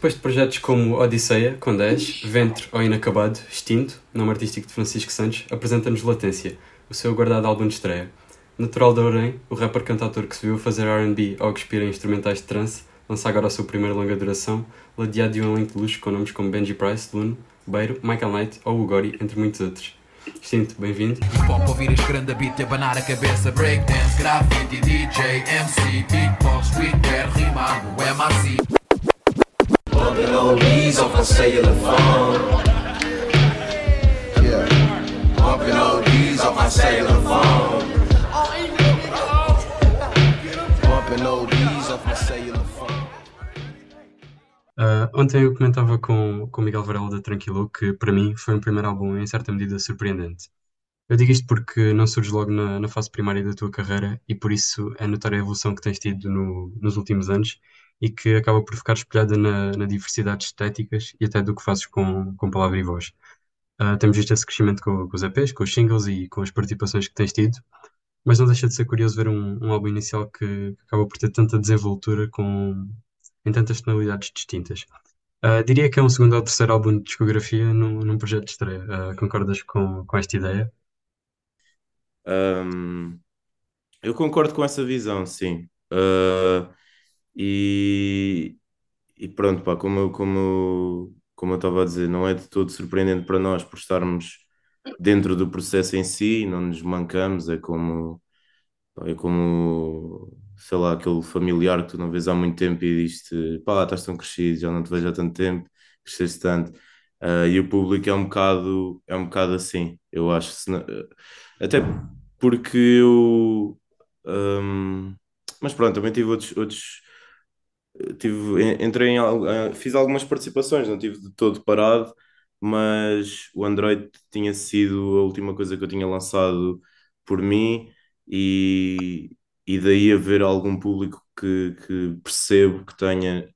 Depois de projetos como Odisseia, com 10, Ventre ou Inacabado, Extinto, nome artístico de Francisco Santos, apresenta-nos Latência, o seu guardado álbum de estreia. Natural de Orem, o rapper cantautor que se viu fazer R&B ao expir em instrumentais de trance, lança agora a sua primeira longa duração, ladeado de um elenco de luxo com nomes como Benji Price, Luno, Beiro, Michael Knight ou Ugori, entre muitos outros. Extinto, bem-vindo. Pop ouvir este grande beat e abanar a cabeça Breakdance, graffiti, DJ, MC, beatbox, streetwear, rimado, MRC Bumping oldies off my cellular phone. Yeah. Bumping oldies off my cellular phone. Bumping oldies off my cellular phone. Uh, ontem eu comentava com, com o Miguel Varela da Tranquilo que para mim foi um primeiro álbum em certa medida surpreendente. Eu digo isto porque não surge logo na, na fase primária da tua carreira e por isso é notória a evolução que tens tido no- nos últimos anos e que acaba por ficar espelhada na, na diversidade de estéticas e até do que fazes com, com palavra e voz. Uh, temos visto esse crescimento com, com os EPs, com os singles e com as participações que tens tido, mas não deixa de ser curioso ver um, um álbum inicial que, acaba por ter tanta desenvoltura com, em tantas tonalidades distintas. Uh, diria que é um segundo ou terceiro álbum de discografia num, num projeto de estreia. Uh, concordas com, com esta ideia? Um, eu concordo com essa visão, sim. Uh, e, e pronto, pá, como eu, como, como eu estava a dizer, não é de todo surpreendente para nós por estarmos dentro do processo em si, não nos mancamos, é como, é como, sei lá, aquele familiar que tu não vês há muito tempo e diz-te, pá, estás tão crescido, já não te vejo há tanto tempo, cresceste tanto. Uh, e o público é um bocado, é um bocado assim, eu acho. Não- até porque eu. hum, mas pronto, também tive outros, outros tive, en- entrei em, eh, fiz algumas participações, não tive de todo parado, mas o Android tinha sido a última coisa que eu tinha lançado por mim e, e daí haver algum público que, que percebo que tenha,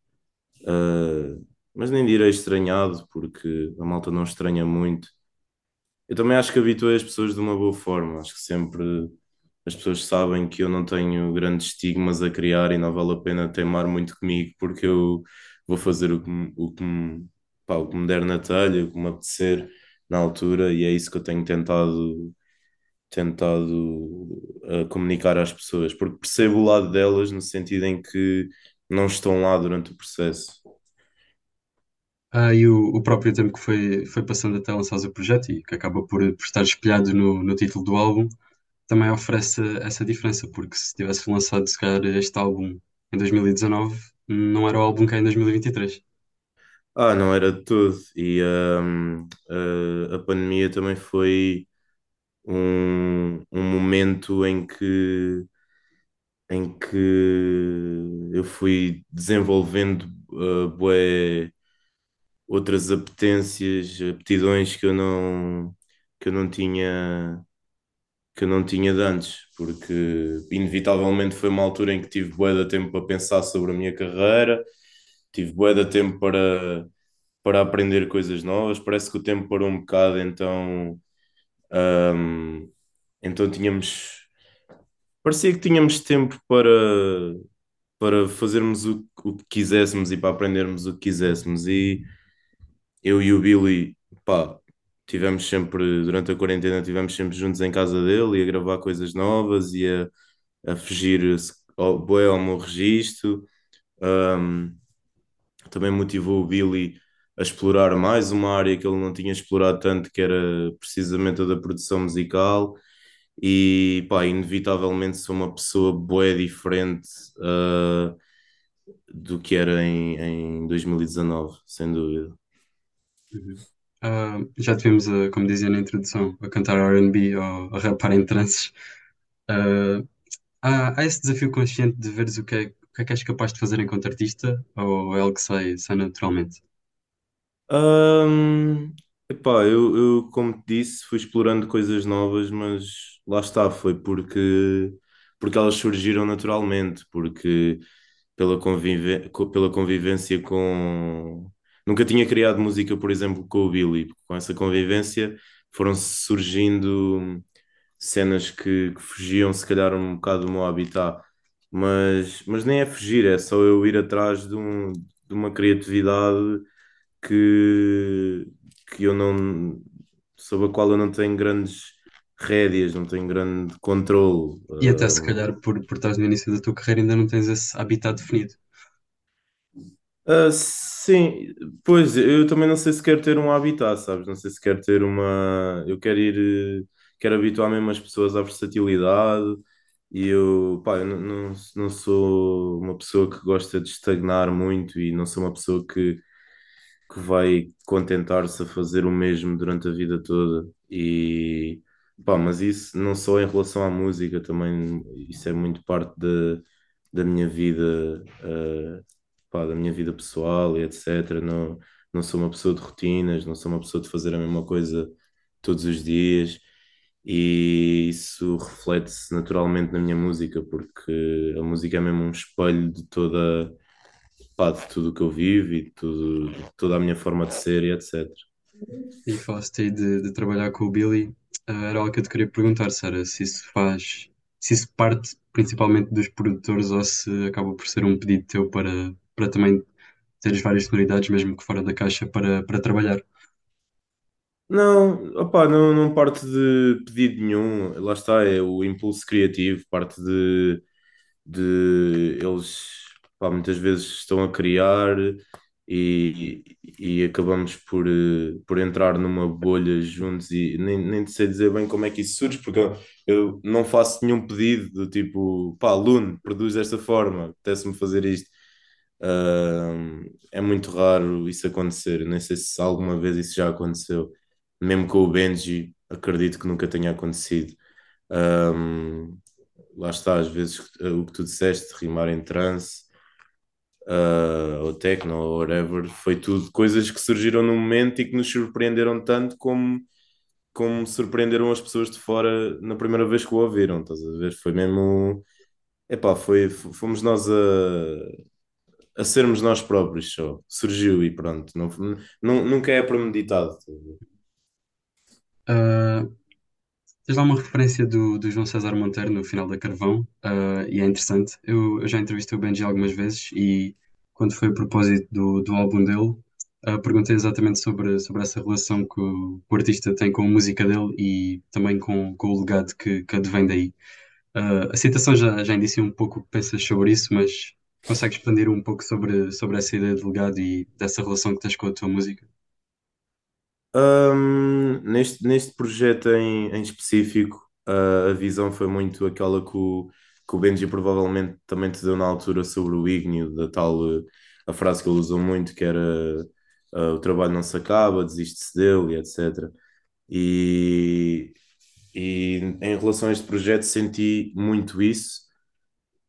eh, mas nem direi estranhado, porque a malta não estranha muito. Eu também acho que habituei as pessoas de uma boa forma, acho que sempre as pessoas sabem que eu não tenho grandes estigmas a criar e não vale a pena teimar muito comigo porque eu vou fazer o que, o que, me- pá, o que me der na telha, o que me apetecer na altura e é isso que eu tenho tentado, tentado uh, comunicar às pessoas, porque percebo o lado delas no sentido em que não estão lá durante o processo. Ah, e o, o próprio tempo que foi, foi passando até lançares o projeto e que acaba por, por estar espelhado no, no título do álbum, também oferece essa diferença, porque se tivesse lançado se calhar este álbum em 2019, não era o álbum que é em 2023. Ah, não era de tudo. E hum, a, a pandemia também foi um, um momento em que, em que eu fui desenvolvendo uh, bué outras apetências, aptidões que eu não, que eu não tinha, que eu não tinha de antes, porque inevitavelmente foi uma altura em que tive bué de tempo para pensar sobre a minha carreira, tive bué de tempo para para aprender coisas novas. Parece que o tempo parou um bocado, então, hum, então tínhamos. Parecia que tínhamos tempo para, para fazermos o, o que quiséssemos e para aprendermos o que quiséssemos. E eu e o Billy, pá, tivemos sempre, durante a quarentena, tivemos sempre juntos em casa dele e a gravar coisas novas e a, a fugir ao, bué ao meu registro. Hum, também motivou o Billy a explorar mais uma área que ele não tinha explorado tanto, que era precisamente a da produção musical. E pá, inevitavelmente sou uma pessoa bué diferente uh, do que era em, em 2019, sem dúvida. Ah, já tivemos, a, como dizia na introdução, a cantar R&B ou a rapar em trances. Ah, há, há esse desafio consciente de veres o que é, o que é que és capaz de fazer enquanto artista ou é algo que sai, sai naturalmente? Hum, epá, eu, eu, como te disse, fui explorando coisas novas, mas lá está, foi porque, porque elas surgiram naturalmente, porque pela convive, co- pela convivência com. Nunca tinha criado música, por exemplo, com o Billy. Com essa convivência foram surgindo cenas que, que fugiam, se calhar, um bocado do meu habitat. Mas, mas nem é fugir, é só eu ir atrás de um, de uma criatividade que, que eu não, sobre a qual eu não tenho grandes rédeas, não tenho grande controle. E até se calhar por, por estás no início da tua carreira ainda não tens esse habitat definido. Ah, sim, pois eu também não sei se quero ter um habitat, sabes? Não sei se quero ter uma. Eu quero ir, quero habituar mesmo as pessoas à versatilidade e eu, pá, eu não, não, não sou uma pessoa que gosta de estagnar muito e não sou uma pessoa que que vai contentar-se a fazer o mesmo durante a vida toda. E pá, mas isso não só em relação à música, também isso é muito parte da, da minha vida, eh, pá, da minha vida pessoal e etc. Não, não sou uma pessoa de rotinas, não sou uma pessoa de fazer a mesma coisa todos os dias. E isso reflete-se naturalmente na minha música, porque a música é mesmo um espelho de toda, pá, de tudo o que eu vivo e de tudo, de toda a minha forma de ser e etc. E falaste aí de, de trabalhar com o Billy. Ah, era algo que eu te queria perguntar, Sara, se isso faz, se isso parte principalmente dos produtores ou se acaba por ser um pedido teu para, para também teres várias sonoridades, mesmo que fora da caixa, para, para trabalhar. Não, opá, não, não parte de pedido nenhum, lá está, é o impulso criativo, parte de, de eles, pá, muitas vezes estão a criar e, e acabamos por, por entrar numa bolha juntos e nem, nem sei dizer bem como é que isso surge, porque eu, eu não faço nenhum pedido do tipo, pá, Luno, produz desta forma, apetece-me fazer isto. Ahm, é muito raro isso acontecer, nem sei se alguma vez isso já aconteceu mesmo com o Benji, acredito que nunca tenha acontecido. Ahm, lá está, às vezes eh, o que tu disseste, rimar em trance, ah, ou techno, ou whatever, foi tudo coisas que surgiram no momento e que nos surpreenderam tanto como, como surpreenderam as pessoas de fora na primeira vez que o ouviram, estás a ver? Foi mesmo. Epá, foi, fomos nós a, a sermos nós próprios só. Surgiu e pronto. Não, nunca é premeditado. Ah, tens lá uma referência do, do João César Monteiro no final da Carvão, ah, e é interessante. Eu, eu já entrevistei o Benji algumas vezes e quando foi a propósito do, do álbum dele, ah, perguntei exatamente sobre, sobre essa relação que o, o artista tem com a música dele e também com, com o legado que, que advém daí. Ah, a citação já, já indicia um pouco o que pensas sobre isso, mas consegues expandir um pouco sobre, sobre essa ideia de legado e dessa relação que tens com a tua música? Neste, neste projeto em, em específico, a, a visão foi muito aquela que o, que o Benji provavelmente também te deu na altura sobre o ígneo, da tal, eh, a frase que ele usou muito, que era eh, o trabalho não se acaba, desiste-se dele, etc. E, e em relação a este projeto senti muito isso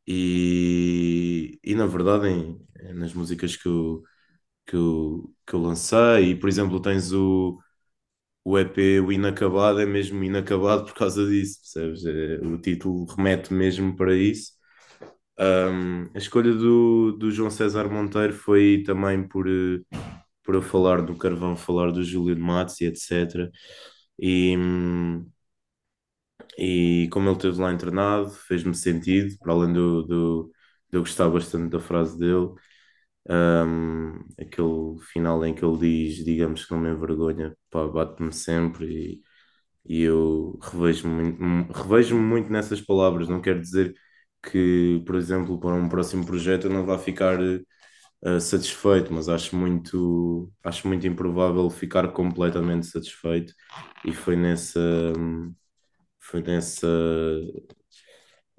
e, e na verdade em, nas músicas que eu, que eu, que eu lancei, e por exemplo tens o o EP, o Inacabado, é mesmo inacabado por causa disso, percebes? É, o título remete mesmo para isso. Um, a escolha do, do João César Monteiro foi também por, por eu falar do Carvão, falar do Júlio de Matos e etc. E, hum, e como ele esteve lá internado, fez-me sentido, para além do, do, de eu gostar bastante da frase dele. Um, aquele final em que ele diz, digamos que não me envergonha, pá, bate-me sempre e, e eu revejo-me muito, revejo-me muito nessas palavras. Não quer dizer que, por exemplo, para um próximo projeto eu não vá ficar uh, satisfeito, mas acho muito, acho muito improvável ficar completamente satisfeito e foi nessa, foi nessa,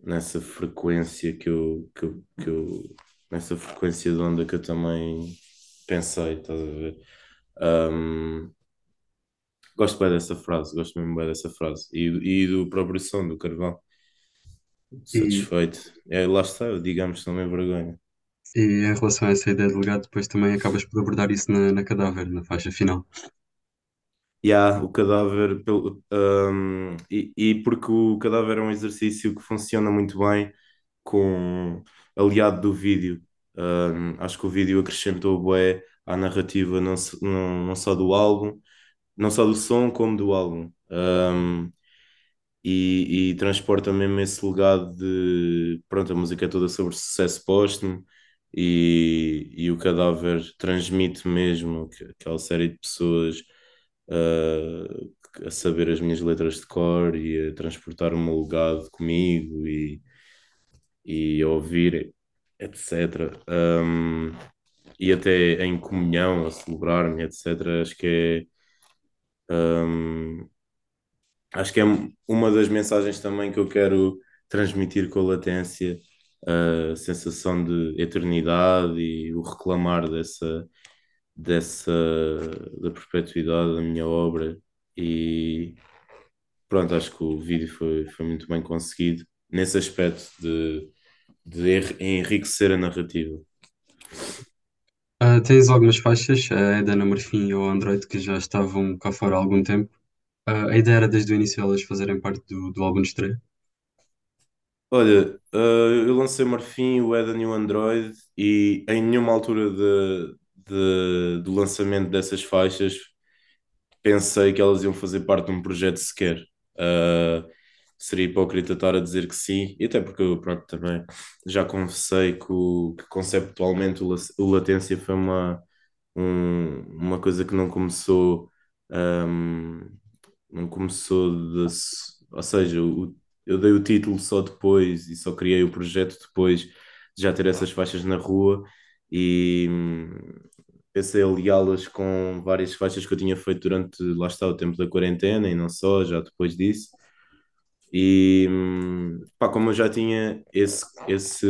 nessa frequência que eu, que eu, que eu nessa frequência de onda que eu também pensei, estás a ver? Um, gosto bem dessa frase, gosto mesmo bem dessa frase. E, e do próprio som do Carvão, E, satisfeito. É, lá está, digamos, não me vergonha. e em relação a essa ideia de legado, depois também acabas por abordar isso na, na cadáver, na faixa final. E há o cadáver, pelo, um, e, e porque o cadáver é um exercício que funciona muito bem com aliado do vídeo. Um, acho que o vídeo acrescentou bué à narrativa, não, não, não só do álbum, não só do som, como do álbum. Um, e, e transporta mesmo esse legado de. Pronto, a música é toda sobre sucesso póstumo e, e o cadáver transmite mesmo que- aquela série de pessoas uh, a saber as minhas letras de cor e a transportar o meu legado comigo e, e a ouvir, etc. Um, e até em comunhão, a celebrar-me, etc. Acho que é, um, acho que é uma das mensagens também que eu quero transmitir com a latência, a sensação de eternidade e o reclamar dessa, dessa da perpetuidade da minha obra. E pronto, acho que o vídeo foi, foi muito bem conseguido nesse aspecto de, de enriquecer a narrativa. Uh, tens algumas faixas, a Eden, a Marfim ou Android, que já estavam cá fora há algum tempo. Uh, a ideia era desde o início elas fazerem parte do, do álbum de estreia. Olha, uh, eu lancei Marfim, o Eden e o Android e em nenhuma altura de, de, do lançamento dessas faixas pensei que elas iam fazer parte de um projeto sequer. Uh, seria hipócrita estar a dizer que sim, e até porque eu pronto, também já confessei que, o, que conceptualmente o, o Latência foi uma, um, uma coisa que não começou um, não começou de, ou seja, o, eu dei o título só depois e só criei o projeto depois de já ter essas faixas na rua e pensei aliá-las com várias faixas que eu tinha feito durante, lá está, o tempo da quarentena e não só, já depois disso. E pá, como eu já tinha esse, esse,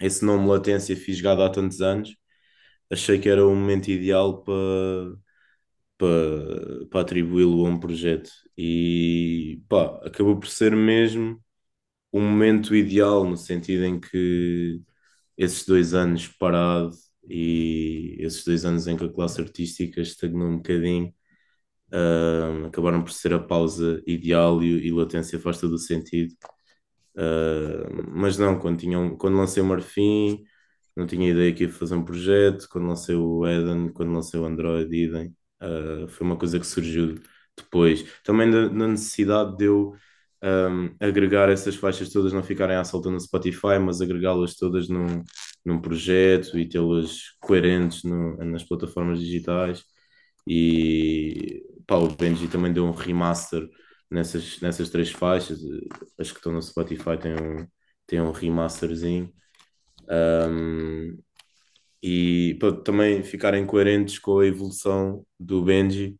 esse nome Latência fisgado há tantos anos, achei que era o momento ideal para para, para atribuí-lo a um projeto. E pá, acabou por ser mesmo um momento ideal, no sentido em que esses dois anos parado e esses dois anos em que a classe artística estagnou um bocadinho. Uh, acabaram por ser a pausa ideal e, e latência faz todo o sentido. Uh, mas não, quando, tinham, quando lancei o Marfim, não tinha ideia que ia fazer um projeto. Quando lancei o Eden, quando lancei o Android, idem. Uh, foi uma coisa que surgiu depois. Também na, na necessidade de eu um, agregar essas faixas todas, não ficarem à solta no Spotify, mas agregá-las todas num, num projeto e tê-las coerentes no, nas plataformas digitais. E pá, o Benji também deu um remaster nessas, nessas três faixas. As que estão no Spotify têm um, têm um remasterzinho. Um, e para também ficarem coerentes com a evolução do Benji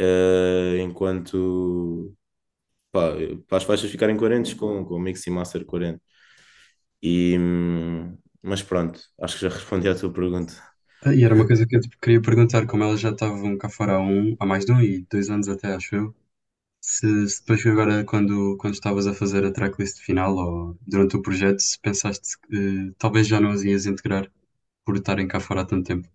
uh, enquanto pá, para as faixas ficarem coerentes com, com o mix e master coerente. E, mas pronto, acho que já respondi à tua pergunta. Ah, e era uma coisa que eu te queria perguntar, como elas já estavam cá fora há um, há mais de um e dois anos até, acho eu, se, se depois agora quando, quando estavas a fazer a tracklist final ou durante o projeto, se pensaste que talvez já não as ias integrar por estarem cá fora há tanto tempo.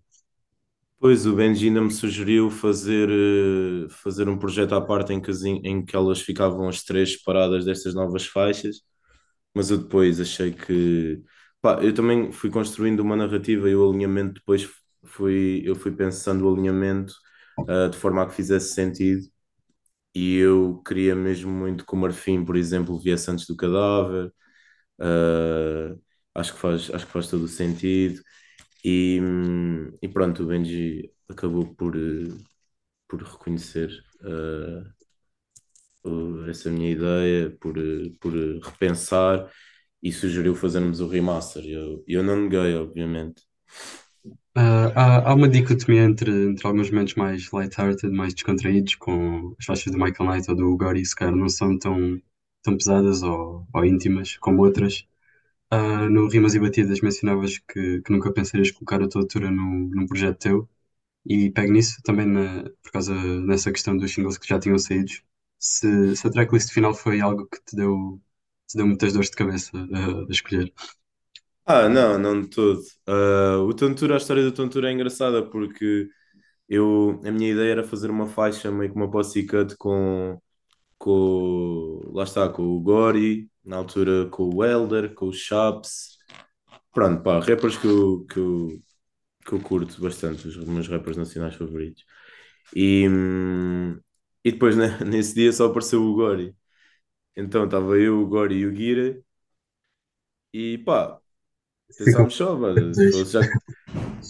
Pois, o Benji ainda me sugeriu fazer, eh, fazer um projeto à parte em que, as- em que elas ficavam as três separadas destas novas faixas, mas eu depois achei que. Eu também fui construindo uma narrativa e o alinhamento depois fui, eu fui pensando o alinhamento, ah, de forma a que fizesse sentido. E eu queria mesmo muito que o Marfim, por exemplo, viesse antes do cadáver. Ah, acho que faz, acho que faz todo o sentido. E, e pronto, o Benji acabou por, por reconhecer uh, essa minha ideia, por, por repensar e sugeriu fazermos o remaster. Eu, eu não neguei, obviamente. Uh, há, há uma dicotomia entre, entre alguns momentos mais light-hearted, mais descontraídos, com as faixas do Michael Knight ou do Gory, se calhar não são tão, tão pesadas ou, ou íntimas como outras. Uh, no Rimas e Batidas mencionavas que, que nunca pensarias colocar a tua autora num, num projeto teu e pego nisso também na, por causa dessa questão dos singles que já tinham saído. Se, se a tracklist final foi algo que te deu, te deu muitas dores de cabeça a, a escolher. Ah, não, não de todo. Uh, o Tontura, a história do Tontura é engraçada porque eu, a minha ideia era fazer uma faixa meio que uma posse cut com, com, lá está, com o Gori, na altura com o Elder, com o Chaps. Pronto, pá, rappers que eu, que eu, que eu curto bastante, os meus rappers nacionais favoritos. E, e depois né, nesse dia só apareceu o Gori. Então estava eu, o Gori e o Guira. E pá, pensámos só, mano, se dois. fosse já,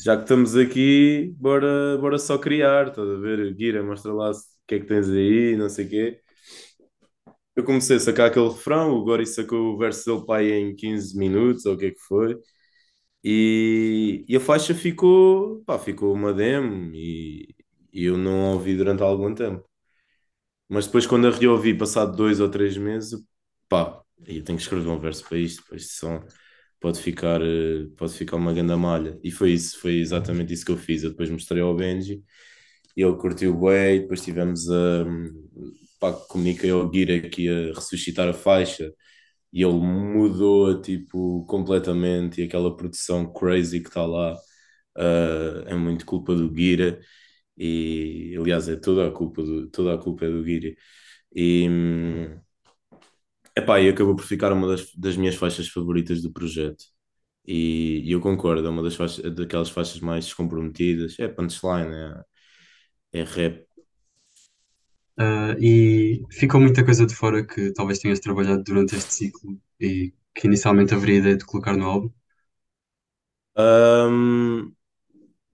já que estamos aqui, bora, bora só criar, estás a ver? Guira, mostra lá se- o que é que tens aí, não sei o quê. Eu comecei a sacar aquele refrão, o Gori sacou o verso dele pai em 15 minutos, ou o que é que foi, e, e a faixa ficou, pá, ficou uma demo, e, e eu não a ouvi durante algum tempo. Mas depois, quando a reouvi, passado dois ou três meses, pá, eu tenho que escrever um verso para isto, este som, pode ficar, eh, pode ficar uma grande malha. E foi isso, foi exatamente isso que eu fiz. Eu depois mostrei ao Benji ele curtiu bem, depois tivemos a. Pá, comuniquei ao Guira que ia ressuscitar a faixa e ele mudou tipo completamente e aquela produção crazy que está lá eh, é muito culpa do Guira e aliás é toda a culpa do, toda a culpa é do Guira e hum, epá, e acabou por ficar uma das, das minhas faixas favoritas do projeto. E, e eu concordo, é uma das faixas, daquelas faixas mais descomprometidas é punchline, é, é rap. Ah, e ficou muita coisa de fora que talvez tenhas trabalhado durante este ciclo e que inicialmente haveria ideia de colocar no álbum. Hum,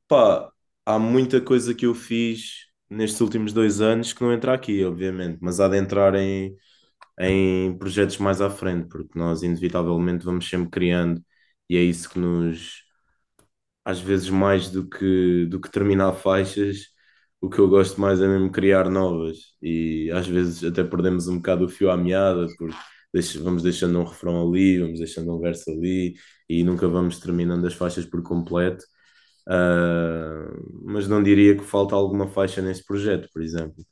pá, há muita coisa que eu fiz nestes últimos dois anos que não entra aqui, obviamente, mas há de entrar em, em projetos mais à frente, porque nós inevitavelmente vamos sempre criando e é isso que nos, às vezes mais do que, do que terminar faixas, o que eu gosto mais é mesmo criar novas e às vezes até perdemos um bocado o fio à meada, porque vamos deixando um refrão ali, vamos deixando um verso ali e nunca vamos terminando as faixas por completo. Ah, mas não diria que falta alguma faixa nesse projeto, por exemplo.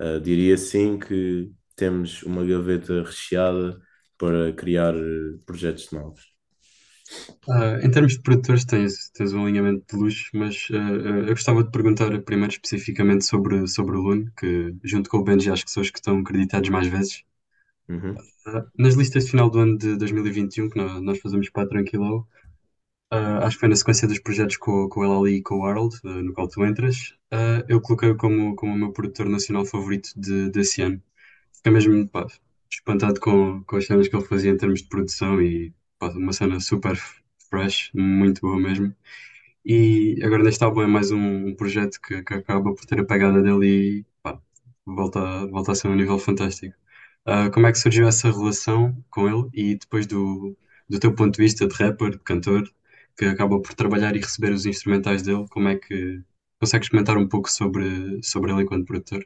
Ah, diria sim que temos uma gaveta recheada para criar eh, projetos novos. Ah, em termos de produtores, tens, tens um alinhamento de luxo, mas ah, ah, eu gostava de perguntar primeiro especificamente sobre, sobre o Lune, que junto com o Benji acho que são os que estão acreditados mais vezes. Uhum. Ah, nas listas de final do ano de 2021, que nó- nós fazemos para a Tranquilo, ah, acho que foi na sequência dos projetos com, com o El Ali e com o Harold, ah, no qual tu entras, ah, eu coloquei-o como, como o meu produtor nacional favorito de, desse ano. Fiquei mesmo, pá, espantado com, com as cenas que ele fazia em termos de produção e pá, uma cena super fresh, muito boa mesmo. E agora neste álbum é mais um, um projeto que, que acaba por ter a pegada dele e pá, volta, volta a ser um nível fantástico. Como é que surgiu essa relação com ele e depois do, do teu ponto de vista de rapper, de cantor, que acaba por trabalhar e receber os instrumentais dele, como é que consegues comentar um pouco sobre, sobre ele enquanto produtor?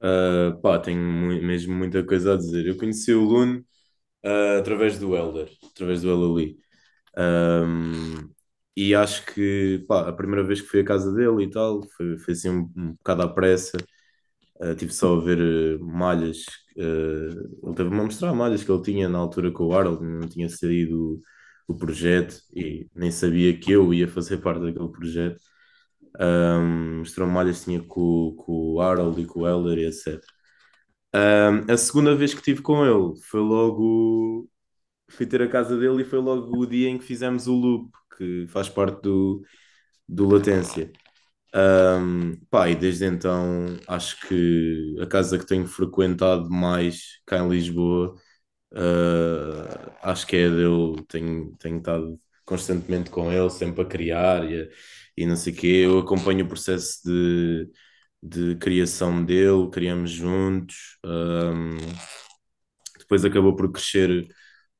Ah, pá, tenho mu- mesmo muita coisa a dizer. Eu conheci o Lune ah, através do Elder, através do El Ali. Um, e acho que pá, a primeira vez que fui à casa dele e tal, foi, foi assim um, um bocado à pressa. Uh, tive só a ver uh, malhas. uh, ele teve-me a mostrar malhas que ele tinha na altura com o Harold, não tinha saído o, projeto e nem sabia que eu ia fazer parte daquele projeto. Um, mostrou malhas que tinha com, com o Harold e com o Elder e etc. Um, a segunda vez que estive com ele foi logo fui ter a casa dele e foi logo o dia em que fizemos o loop, que faz parte do, do Latência. Um, pá, e desde então acho que a casa que tenho frequentado mais cá em Lisboa, uh, acho que é dele. Tenho, tenho estado constantemente com ele, sempre a criar e, e não sei o quê. Eu acompanho o processo de, de criação dele, criamos juntos. Um, depois acabou por crescer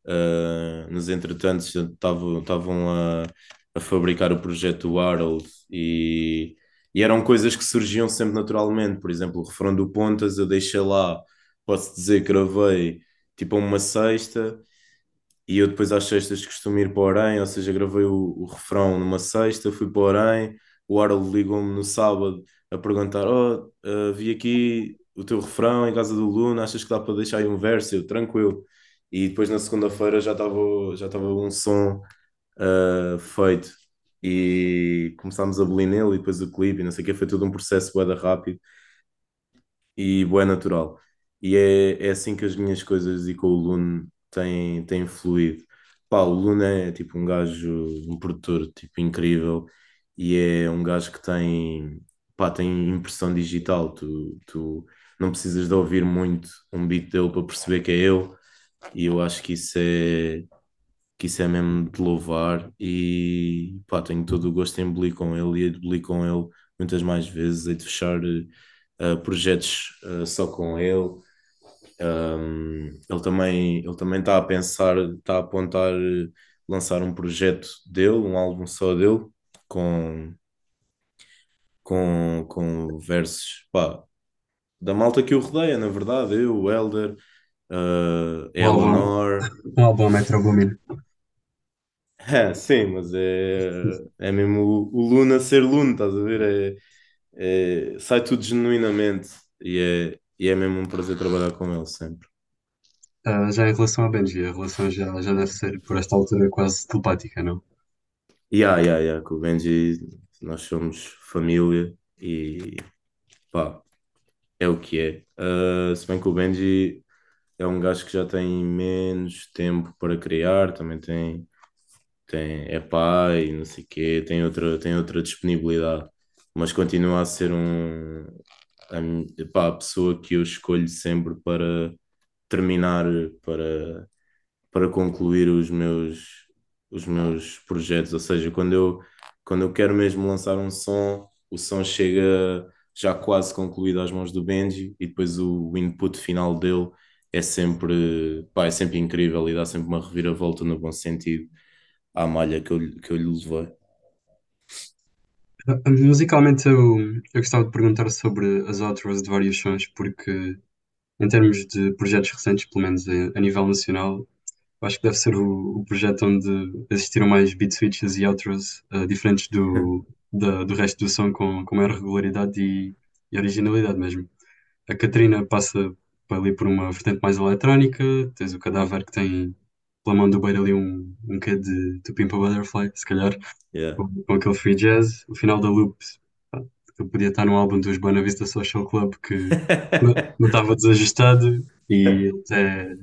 Uh, nos entretantos estavam a, a fabricar o projeto Harold e, e eram coisas que surgiam sempre naturalmente. Por exemplo, o refrão do Pontas eu deixei lá, posso dizer gravei tipo uma sexta e eu depois às sextas costumo ir para o Orem, ou seja, gravei o, o refrão numa sexta, fui para o Orem, o Harold ligou-me no sábado a perguntar: Oh, uh, vi aqui o teu refrão em casa do Luna, achas que dá para deixar aí um verso? Eu, tranquilo. E depois na segunda-feira já estava já estava um som uh, feito e começámos a bolir nele e depois o clipe e não sei o que, foi tudo um processo bué rápido e bué natural. E é, é assim que as minhas coisas e com o Luno têm, têm fluído. Pá, o Luno é tipo um gajo, um produtor tipo incrível e é um gajo que tem, pá, tem impressão digital. Tu, tu não precisas de ouvir muito um beat dele para perceber que é ele e eu acho que isso é, que isso é mesmo de louvar e pá, tenho todo o gosto em belir com ele e hei com ele muitas mais vezes, hei de fechar eh, projetos eh, só com ele. Um, ele também ele também está a pensar, está a apontar eh, lançar um projeto dele, um álbum só dele, com, com, com versos pá, da malta que o rodeia, na verdade, eu, o Elder, uh, Eleanor. um álbum Metro Boomin. É, sim, mas é, é mesmo o, o Luna ser Luna, estás a ver? É, é- sai tudo genuinamente e é, e é mesmo um prazer trabalhar com ele sempre. Ah, já em relação ao Benji, a relação já, já deve ser, por esta altura, quase telepática, não? Yeah, yeah, yeah, com o Benji nós somos família e pá, é o que é. Uh, se bem que o Benji é um gajo que já tem menos tempo para criar, também tem, tem, é pai, não sei o quê, tem outra, tem outra disponibilidade, mas continua a ser um, a, pá, a pessoa que eu escolho sempre para terminar, para, para concluir os meus, os meus projetos. Ou seja, quando eu, quando eu quero mesmo lançar um som, o som chega já quase concluído às mãos do Benji e depois o, input final dele é sempre, pá, é sempre incrível e dá sempre uma reviravolta no bom sentido à malha que eu, que eu lhe levei. Musicalmente, eu, eu gostava de perguntar sobre as outros de vários sons, porque, em termos de projetos recentes, pelo menos a, a nível nacional, acho que deve ser o, o projeto onde existiram mais beat switches e outros ah, diferentes do, da- do resto do som, com, com maior regularidade e, e originalidade mesmo. A Catarina passa ali por uma vertente mais eletrónica, tens o Cadáver que tem, pela mão do Beira ali um, um quê de To Pimp a Butterfly, se calhar Yeah. com, com aquele free jazz. O final da loop, pá, eu podia estar num álbum dos Buena Vista Social Club que não estava desajustado e até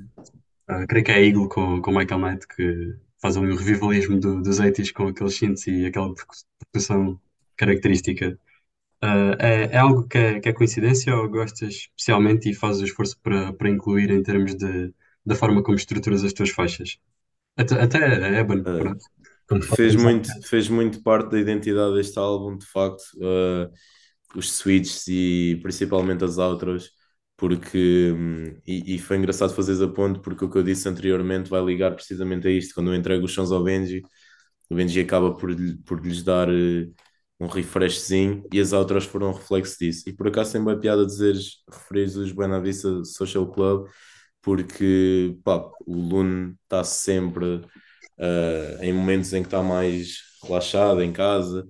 ah, creio que é a Eagle com, com Michael Knight que faz ali um revivalismo do, dos 80s com aqueles synths e aquela percu- percussão característica. Ah, é, é algo que é, que é coincidência ou gostas especialmente e fazes o esforço para, para incluir em termos de, da forma como estruturas as tuas faixas? Até, até a Eben, Uh, fez muito, fez muito parte da identidade deste álbum, de facto, uh, os switches e principalmente as outros, porque hum, e, e foi engraçado fazeres a ponto, porque o que eu disse anteriormente vai ligar precisamente a isto. Quando eu entrego os sons ao Benji, o Benji acaba por, por lhes dar eh, um refreshzinho e as outras foram um reflexo disso. E por acaso sempre é piada dizeres, referires os Buena Vista Social Club, porque pá, o Lune está sempre uh, em momentos em que está mais relaxado em casa,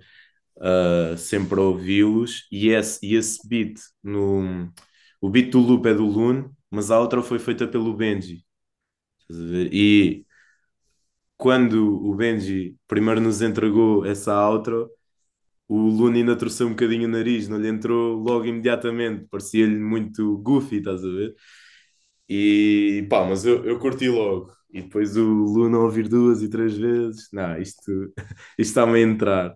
uh, sempre a ouvi-los, e esse, e esse beat, no, o beat do loop é do Lune, mas a outra foi feita pelo Benji. E quando o Benji primeiro nos entregou essa outro, o Lune ainda torceu um bocadinho o nariz, não lhe entrou logo imediatamente, parecia-lhe muito goofy, estás a ver? E pá, mas eu, eu curti logo. E depois o Luna ouvir duas e três vezes, não, isto, isto está-me a entrar.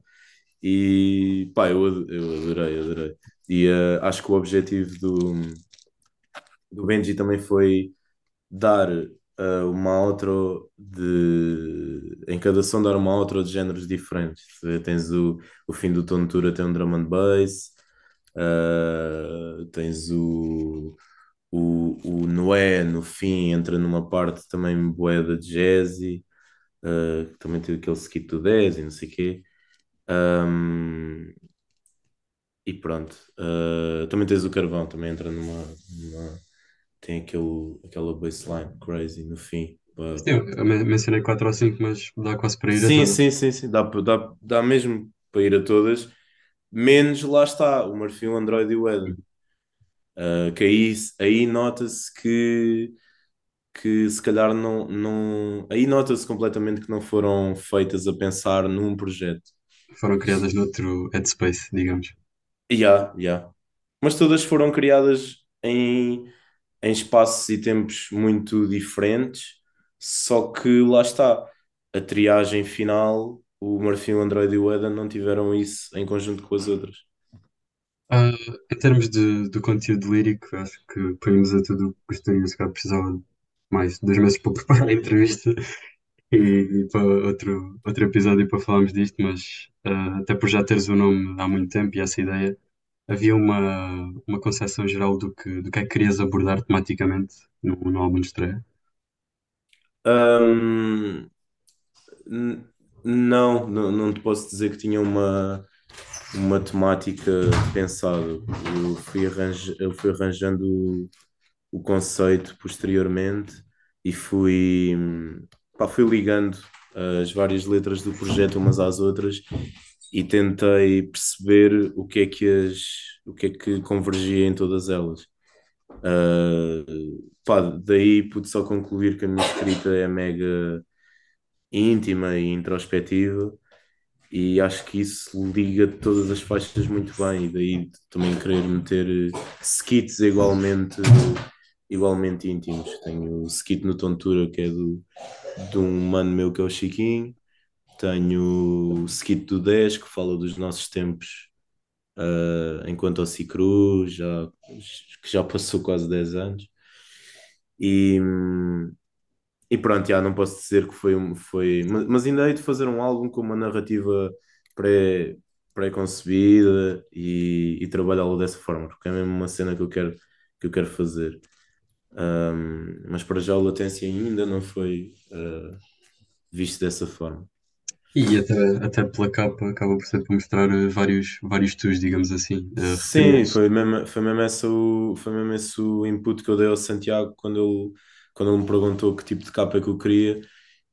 E pá, eu, eu adorei, adorei. E eh, acho que o objetivo do, do Benji também foi dar eh, uma outro de. Em cada som, dar uma outra de géneros diferentes. Tens o, o fim do Tontura, tem um drum and bass, eh, tens o o, o Noé, no fim, entra numa parte também boeda de jazzy, uh, que também tem aquele skit do 10 e não sei o quê. Um, e pronto. Uh, também tens o Carvão, também entra numa, numa- tem aquele, aquela baseline crazy no fim. Pá. Sim, eu men- mencionei 4 ou 5, mas dá quase para ir a Sim, todas. sim, sim, sim. Dá, dá, dá mesmo para ir a todas. Menos lá está, o Marfim, o Android e o Eden. Uh, que aí, aí nota-se que que se calhar não, não... aí nota-se completamente que não foram feitas a pensar num projeto. Foram criadas noutro headspace, digamos. Ya, ya. Mas todas foram criadas em, em espaços e tempos muito diferentes, só que lá está, a triagem final, o Marfim, o Android e o Eden não tiveram isso em conjunto com as outras. Ah, em termos de, do conteúdo lírico, acho que põemos a tudo o que gostaria, se precisava de mais dois meses para preparar a entrevista. E, e para outro, outro episódio para falarmos disto, mas ah, até por já teres o nome há muito tempo e essa ideia, havia uma, uma concepção geral do que, do que é que querias abordar tematicamente no, no álbum de estreia. Não, não, não te posso dizer que tinha uma, uma temática pensada. Eu fui, arranja, eu fui arranjando o, o conceito posteriormente e fui, pá, fui ligando as várias letras do projeto umas às outras e tentei perceber o que é que as, o que é que convergia em todas elas. Ah, pá, daí pude só concluir que a minha escrita é mega íntima e introspectiva e acho que isso liga todas as faixas muito bem e daí também querer meter skits igualmente igualmente íntimos. Tenho o skit no Tontura que é do, de um mano meu que é o Chiquinho, tenho o skit do 10 que fala dos nossos tempos uh, enquanto o Cicru, já, que já passou quase 10 anos. E, e pronto, já não posso dizer que foi, um- foi mas, mas ainda hei de fazer um álbum com uma narrativa pré, pré-concebida e, e trabalhá-lo dessa forma, porque é mesmo uma cena que eu quero, que eu quero fazer. Um, mas para já a latência ainda não foi uh, visto dessa forma. E até, até pela capa acaba por ser para mostrar eh, vários, vários tus, digamos assim, eh, Sim, foi mesmo, foi mesmo esse o, foi mesmo esse o input que eu dei ao Santiago quando ele, quando ele me perguntou que tipo de capa é que eu queria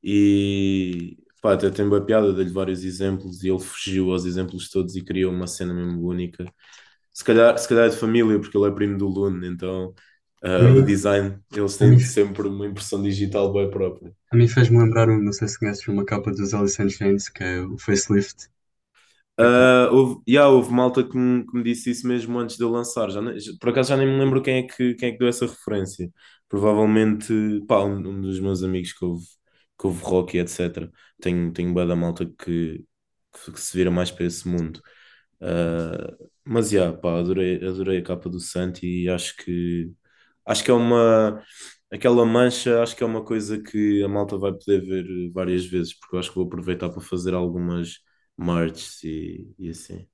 e pá, até tem boa piada, dei-lhe vários exemplos e ele fugiu aos exemplos todos e criou uma cena mesmo única. Se calhar, se calhar é de família, porque ele é primo do Lune, então ah, o design, eles têm sempre uma impressão digital bem própria. a mim fez-me lembrar, um, não sei se conheces, uma capa dos Alice in Chains, que é o Facelift. Ah, houve, yeah, houve malta que me, que me disse isso mesmo antes de eu lançar. Já- por acaso já nem me lembro quem é que, quem é que deu essa referência. Provavelmente, pá, um, um dos meus amigos que ouve, que ouve rock e etc. Tenho, tenho bué da malta que, que, que se vira mais para esse mundo. Ah, mas, yeah, pá, adorei, adorei a capa do Santi e acho que, acho que é uma... Aquela mancha, acho que é uma coisa que a malta vai poder ver várias vezes, porque eu acho que vou aproveitar para fazer algumas merch e, e assim.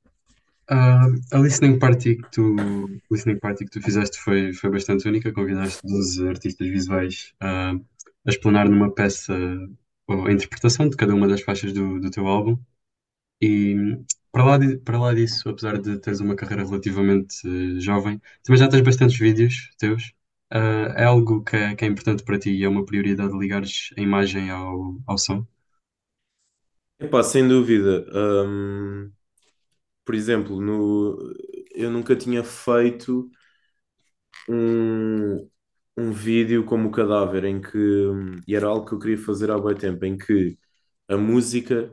Ah, a listening party que tu, listening party que tu fizeste foi, foi bastante única. Convidaste 12 artistas visuais ah, a explanar numa peça ou a interpretação de cada uma das faixas do, do teu álbum. E para lá, di- para lá disso, apesar de teres uma carreira relativamente eh, jovem, também já tens bastantes vídeos teus. Ah, é algo que é, que é importante para ti e é uma prioridade ligares a imagem ao, ao som. Epá, sem dúvida. Hum, por exemplo, no, eu nunca tinha feito um, um vídeo como o Cadáver, em que, e era algo que eu queria fazer há bem tempo, em que a música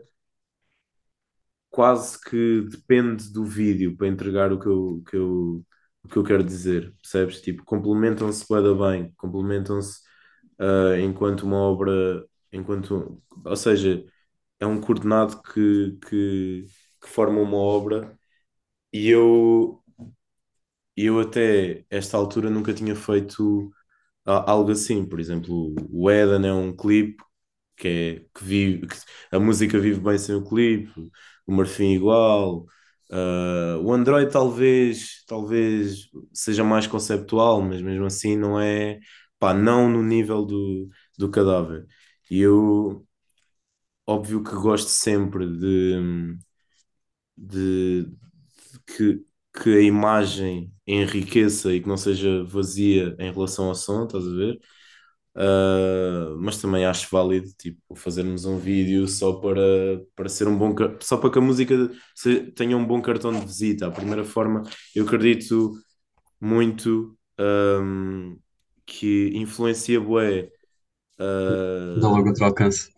quase que depende do vídeo para entregar o que eu, que eu, o que eu quero dizer, percebes? Tipo, complementam-se da bem, complementam-se ah, enquanto uma obra, enquanto, ou seja, é um coordenado que, que, que forma uma obra e eu, eu até esta altura nunca tinha feito algo assim, por exemplo, o Eden é um clipe que é que vive, que a música vive bem sem o clipe, o Marfim igual, ah, o Android talvez, talvez seja mais conceptual, mas mesmo assim não é, pá, não no nível do, do cadáver. E eu, óbvio que gosto sempre de, de, de que, que a imagem enriqueça e que não seja vazia em relação ao som, estás a ver? Uh, mas também acho válido tipo, fazermos um vídeo só para, para ser um bom só para que a música tenha um bom cartão de visita. A primeira forma, eu acredito muito um, que influencia bué. Dá Uh, logo outro alcance.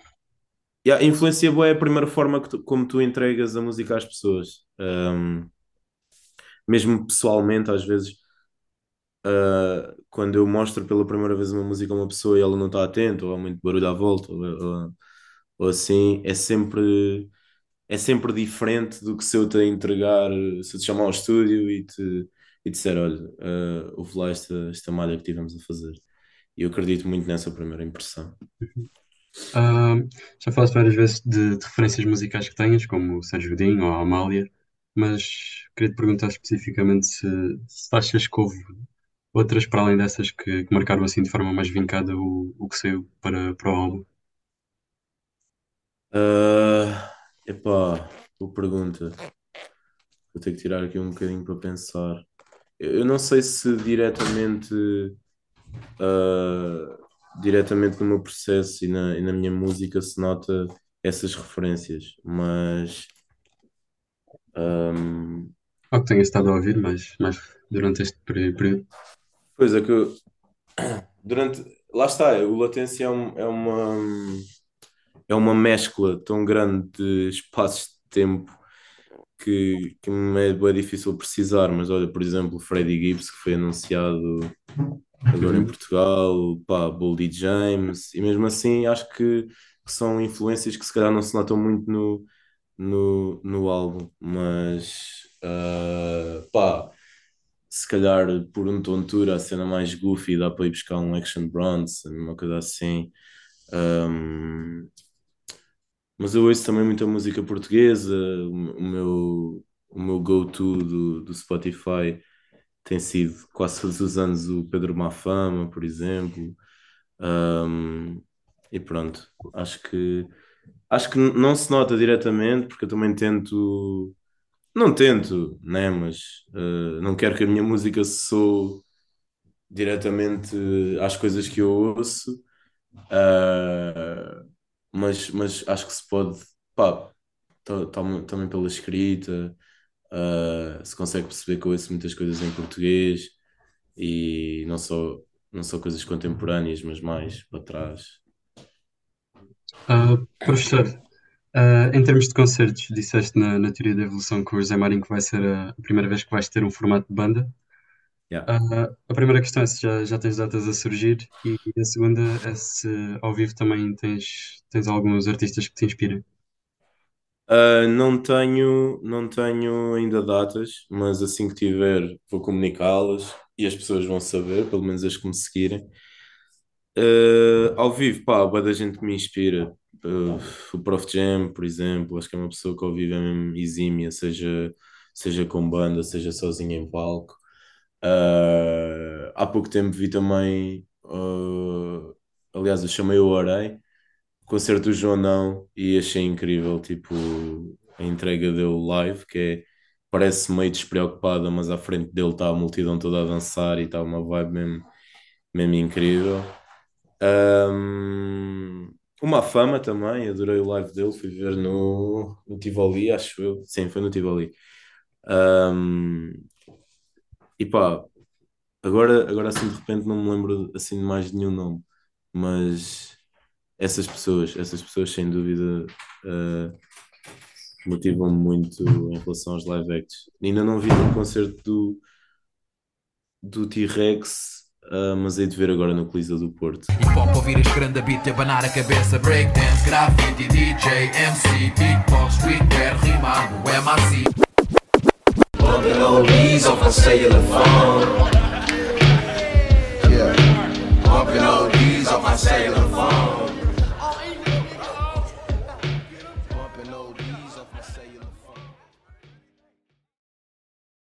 Yeah, influencia bué a primeira forma que tu- como tu entregas a música às pessoas. Um, mesmo pessoalmente, às vezes, uh, quando eu mostro pela primeira vez uma música a uma pessoa e ela não está atenta, ou há muito barulho à volta, ou, ou- ou assim, é sempre, é sempre diferente do que se eu te entregar, se eu te chamar ao estúdio e te, e disser, olha, uh, ouve lá esta, esta malha que tivemos a fazer. E eu acredito muito nessa primeira impressão. Já falaste várias vezes de, de referências musicais que tenhas, como o Sérgio Godinho ou a Amália, mas queria te perguntar especificamente se, se achas que houve outras para além dessas que, que marcaram assim de forma mais vincada o, o que saiu para, para o álbum. Ah, epá, boa pergunta. Vou ter que tirar aqui um bocadinho para pensar. Eu eu não sei se diretamente, ah, diretamente no meu processo e na, e na minha música se nota essas referências, mas ahm, Ou que tenhas estado a ouvir mais durante este período. pois é que eu- durante, lá está, o Latência é, um- é uma é uma mescla tão grande de espaços de tempo que, que me é bem difícil precisar, mas olha, por exemplo, Freddie Gibbs, que foi anunciado agora em. Portugal, pá, Boldy James, e mesmo assim acho que, que são influências que se calhar não se notam muito no, no, no álbum, mas ah, pá, se calhar por um tontura a cena mais goofy dá para ir buscar um Action Bronson, uma coisa assim. Ahm, mas eu ouço também muita música portuguesa, o, o meu, o meu go-to do, do Spotify tem sido quase todos os anos o Pedro Mafama, por exemplo. Um, e pronto, acho que acho que não se nota diretamente, porque eu também tento, não tento, né? Mas uh, não quero que a minha música soe diretamente às coisas que eu ouço. Uh, mas, mas acho que se pode, pá, ta- ta- também pela escrita, uh, se consegue perceber que eu ouço muitas coisas em português e não só, não só coisas contemporâneas, mas mais para trás. Ah, professor, ah, em termos de concertos, disseste na, na teoria da evolução com o José Marinho que vai ser a, a primeira vez que vais ter um formato de banda. Yeah. Ah, a primeira questão é se já, já tens datas a surgir e a segunda é se ao vivo também tens, tens alguns artistas que te inspirem. Uh, não tenho, não tenho ainda datas, mas assim que tiver vou comunicá-las e as pessoas vão saber, pelo menos as que me seguirem. Uh, ao vivo, pá, bué da gente me inspira. Uh, o Prof Jam, por exemplo, acho que é uma pessoa que ao vivo é mesmo exímia, seja, seja com banda, seja sozinha em palco. Há pouco tempo vi também, aliás, eu chamei o Orei, concerto do João Não, e achei incrível, tipo, a entrega dele live, que é, parece meio despreocupada, mas à frente dele está a multidão toda a dançar e está uma vibe mesmo, mesmo incrível. Um, uma fama também, adorei o live dele, fui ver no, no Tivoli, acho eu. Sim, foi no Tivoli. Um, e pá, agora, agora assim de repente não me lembro assim de mais nenhum nome, mas essas pessoas, essas pessoas sem dúvida uh, motivam-me muito em relação aos live acts. Ainda não vi um concerto do, do T-Rex Uh, mas hei de ver agora no Coliseu do Porto. Hip hop, ouvir este grande beat, abanar a cabeça, breakdance, grafite, DJ, MC, beatbox, streetwear, rimando, MRC. Bumping oldies off my cellular phone.